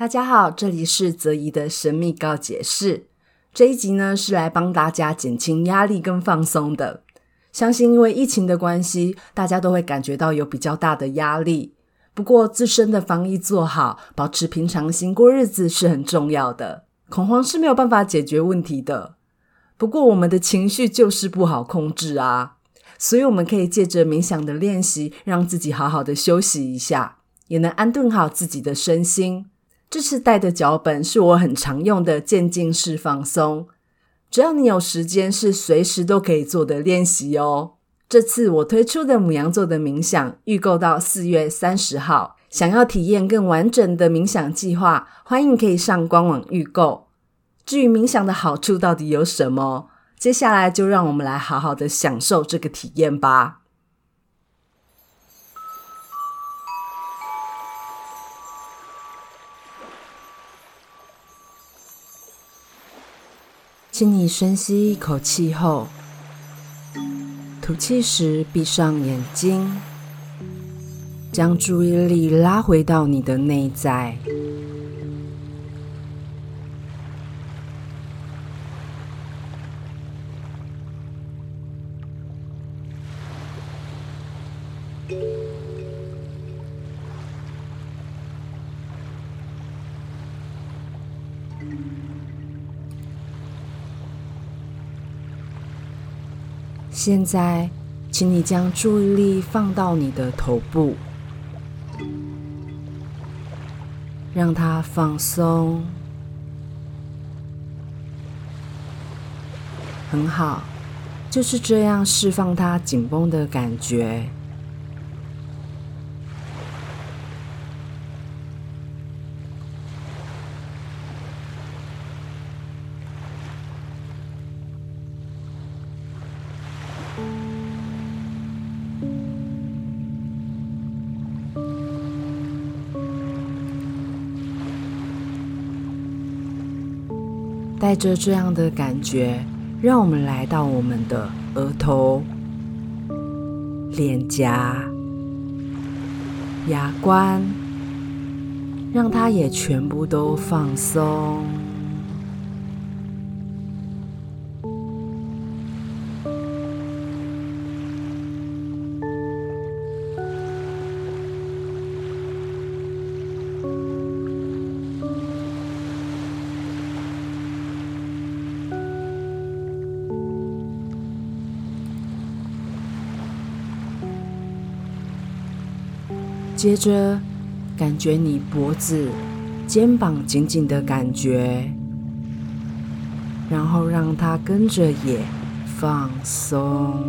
大家好，这里是泽怡的神秘告解室。这一集呢，是来帮大家减轻压力跟放松的。相信因为疫情的关系，大家都会感觉到有比较大的压力。不过自身的防疫做好，保持平常心过日子是很重要的。恐慌是没有办法解决问题的。不过我们的情绪就是不好控制啊，所以我们可以借着冥想的练习，让自己好好的休息一下，也能安顿好自己的身心。这次带的脚本是我很常用的渐进式放松，只要你有时间，是随时都可以做的练习哦。这次我推出的牡羊座的冥想预购到四月三十号，想要体验更完整的冥想计划，欢迎可以上官网预购。至于冥想的好处到底有什么，接下来就让我们来好好的享受这个体验吧。请你深吸一口气后，吐气时闭上眼睛，将注意力拉回到你的内在。现在，请你将注意力放到你的头部，让它放松。很好，就是这样释放它紧绷的感觉。带着这样的感觉，让我们来到我们的额头、脸颊、牙关，让它也全部都放松。接着，感觉你脖子、肩膀紧紧的感觉，然后让它跟着也放松。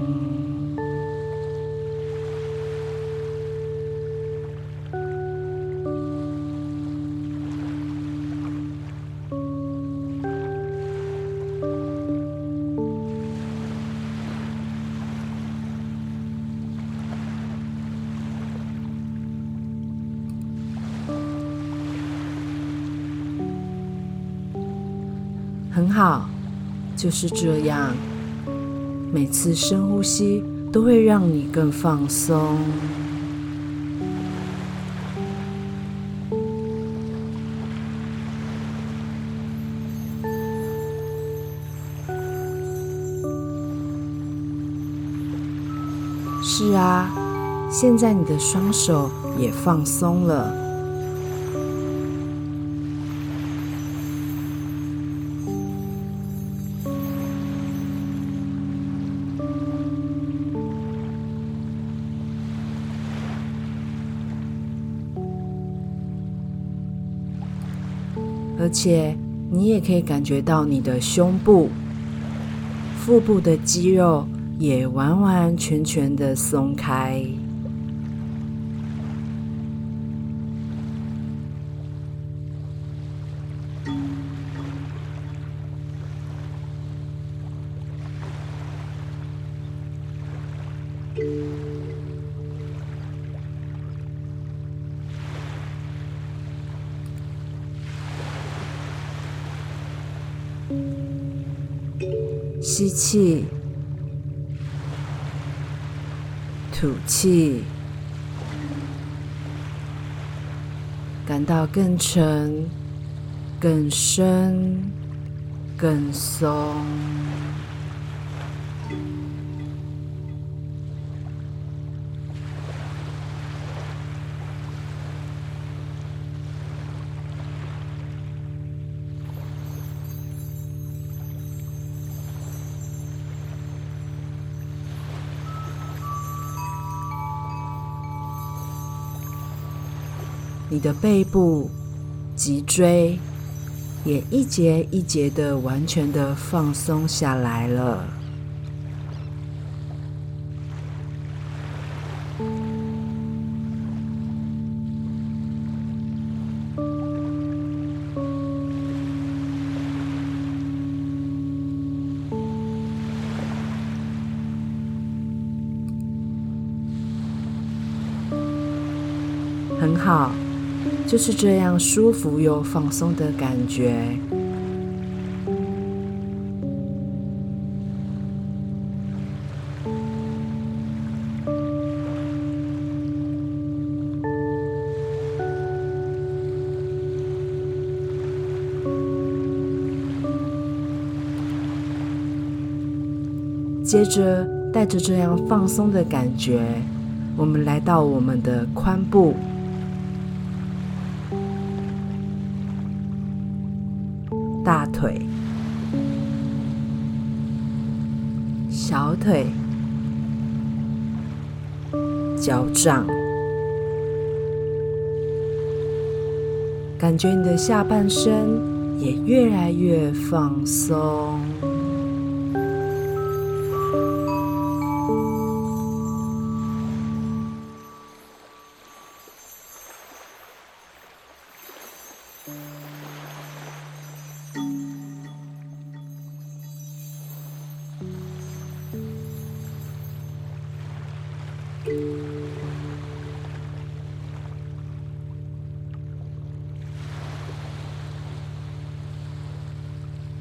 很好，就是这样。每次深呼吸都会让你更放松。是啊，现在你的双手也放松了。而且，你也可以感觉到你的胸部、腹部的肌肉也完完全全的松开。吸气，吐气，感到更沉、更深、更松。你的背部、脊椎也一节一节的完全的放松下来了。很好。就是这样舒服又放松的感觉。接着，带着这样放松的感觉，我们来到我们的髋部。小腿、脚掌，感觉你的下半身也越来越放松。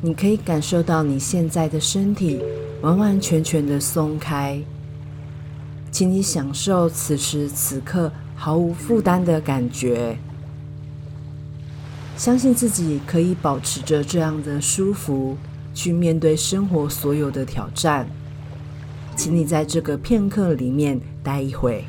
你可以感受到你现在的身体完完全全的松开，请你享受此时此刻毫无负担的感觉，相信自己可以保持着这样的舒服，去面对生活所有的挑战。请你在这个片刻里面待一会。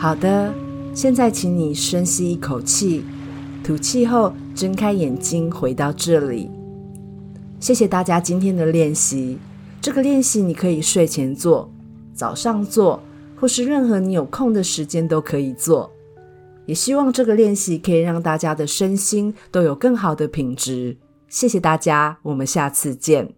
好的，现在请你深吸一口气，吐气后睁开眼睛，回到这里。谢谢大家今天的练习。这个练习你可以睡前做，早上做，或是任何你有空的时间都可以做。也希望这个练习可以让大家的身心都有更好的品质。谢谢大家，我们下次见。